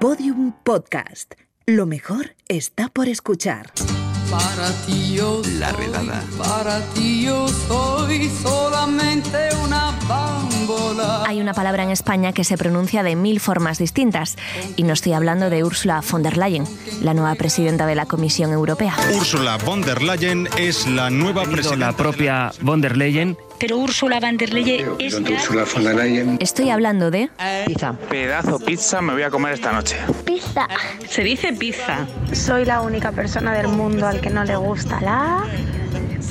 Podium Podcast. Lo mejor está por escuchar. Para ti yo La soy, redada. Para ti yo soy solamente una bambola. Hay una palabra en España que se pronuncia de mil formas distintas y no estoy hablando de Ursula von der Leyen, la nueva presidenta de la Comisión Europea. Úrsula von der Leyen es la nueva presidenta. la propia von der Leyen. Pero Úrsula van der Leyen es ya... Estoy hablando de Pedazo pizza me voy a comer esta noche. Pizza. Se dice pizza. Soy la única persona del mundo al que no le gusta la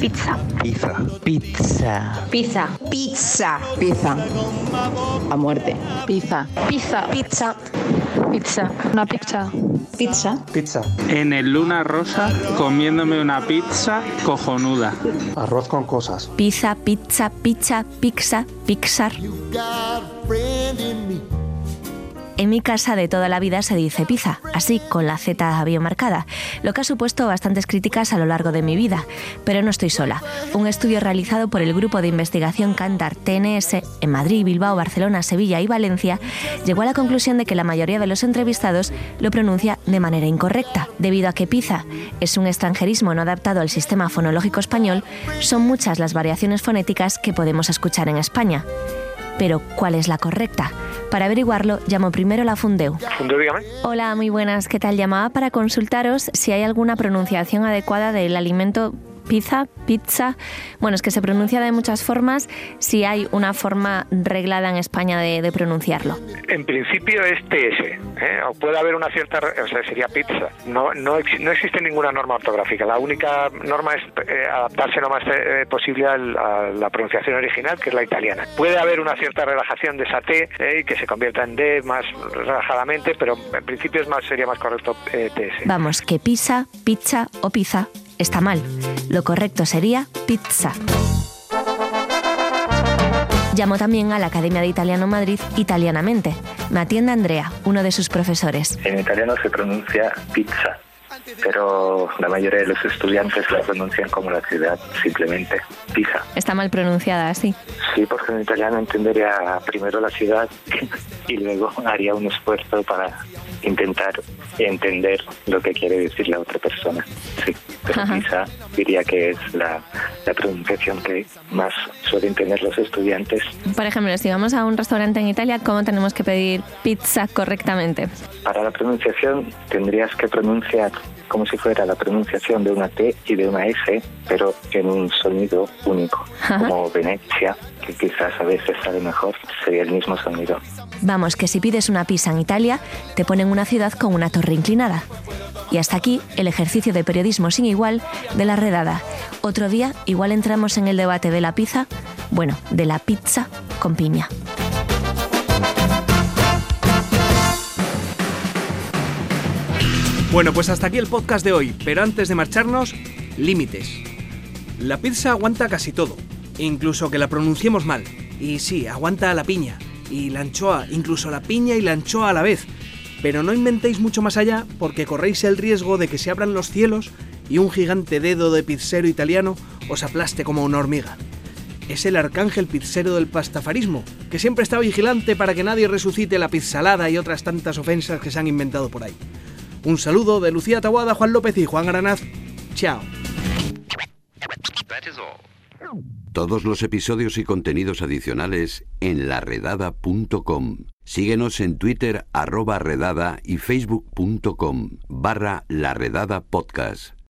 pizza. Pizza. Pizza. Pizza. Pizza. Pizza. A muerte. Pizza. Pizza. Pizza. Pizza. Una pizza. Pizza. Pizza. En el Luna Rosa comiéndome una pizza cojonuda. Arroz con cosas. pizza, pizza, pizza, pizza, pixar. En mi casa de toda la vida se dice pizza, así con la Z bien marcada, lo que ha supuesto bastantes críticas a lo largo de mi vida. Pero no estoy sola. Un estudio realizado por el grupo de investigación Cantar TNS en Madrid, Bilbao, Barcelona, Sevilla y Valencia llegó a la conclusión de que la mayoría de los entrevistados lo pronuncia de manera incorrecta. Debido a que pizza es un extranjerismo no adaptado al sistema fonológico español, son muchas las variaciones fonéticas que podemos escuchar en España. Pero, ¿cuál es la correcta? Para averiguarlo, llamo primero a la Fundeu. Hola, muy buenas. ¿Qué tal? Llamaba para consultaros si hay alguna pronunciación adecuada del alimento pizza, pizza. Bueno, es que se pronuncia de muchas formas. Si hay una forma reglada en España de, de pronunciarlo. En principio es TS, ¿eh? o puede haber una cierta, o sea, sería pizza. No, no, no existe ninguna norma ortográfica. La única norma es eh, adaptarse lo más eh, posible a la pronunciación original, que es la italiana. Puede haber una cierta relajación de esa T y que se convierta en D más relajadamente, pero en principio es más sería más correcto TS. Vamos, que pizza, pizza o pizza está mal. Lo correcto sería pizza. Llamo también a la Academia de Italiano Madrid Italianamente. Me atiende Andrea, uno de sus profesores. En italiano se pronuncia pizza, pero la mayoría de los estudiantes la pronuncian como la ciudad, simplemente pizza. Está mal pronunciada así. Sí, porque en italiano entendería primero la ciudad y luego haría un esfuerzo para intentar entender lo que quiere decir la otra persona. Sí, pero Ajá. pizza diría que es la, la pronunciación que más suelen tener los estudiantes. Por ejemplo, si vamos a un restaurante en Italia, ¿cómo tenemos que pedir pizza correctamente? Para la pronunciación tendrías que pronunciar como si fuera la pronunciación de una T y de una S, pero en un sonido único, Ajá. como Venecia, que quizás a veces sale mejor, sería el mismo sonido. Vamos, que si pides una pizza en Italia, te ponen una ciudad con una torre inclinada. Y hasta aquí el ejercicio de periodismo sin igual de la redada. Otro día igual entramos en el debate de la pizza, bueno, de la pizza con piña. Bueno, pues hasta aquí el podcast de hoy, pero antes de marcharnos, límites. La pizza aguanta casi todo, incluso que la pronunciemos mal. Y sí, aguanta la piña y la anchoa, incluso la piña y la anchoa a la vez. Pero no inventéis mucho más allá porque corréis el riesgo de que se abran los cielos y un gigante dedo de pizzero italiano os aplaste como una hormiga. Es el arcángel pizzero del pastafarismo, que siempre está vigilante para que nadie resucite la pizzalada y otras tantas ofensas que se han inventado por ahí. Un saludo de Lucía Taboada, Juan López y Juan Aranaz. Chao. Todos los episodios y contenidos adicionales en laredada.com. Síguenos en Twitter arroba redada y facebook.com barra laredada podcast.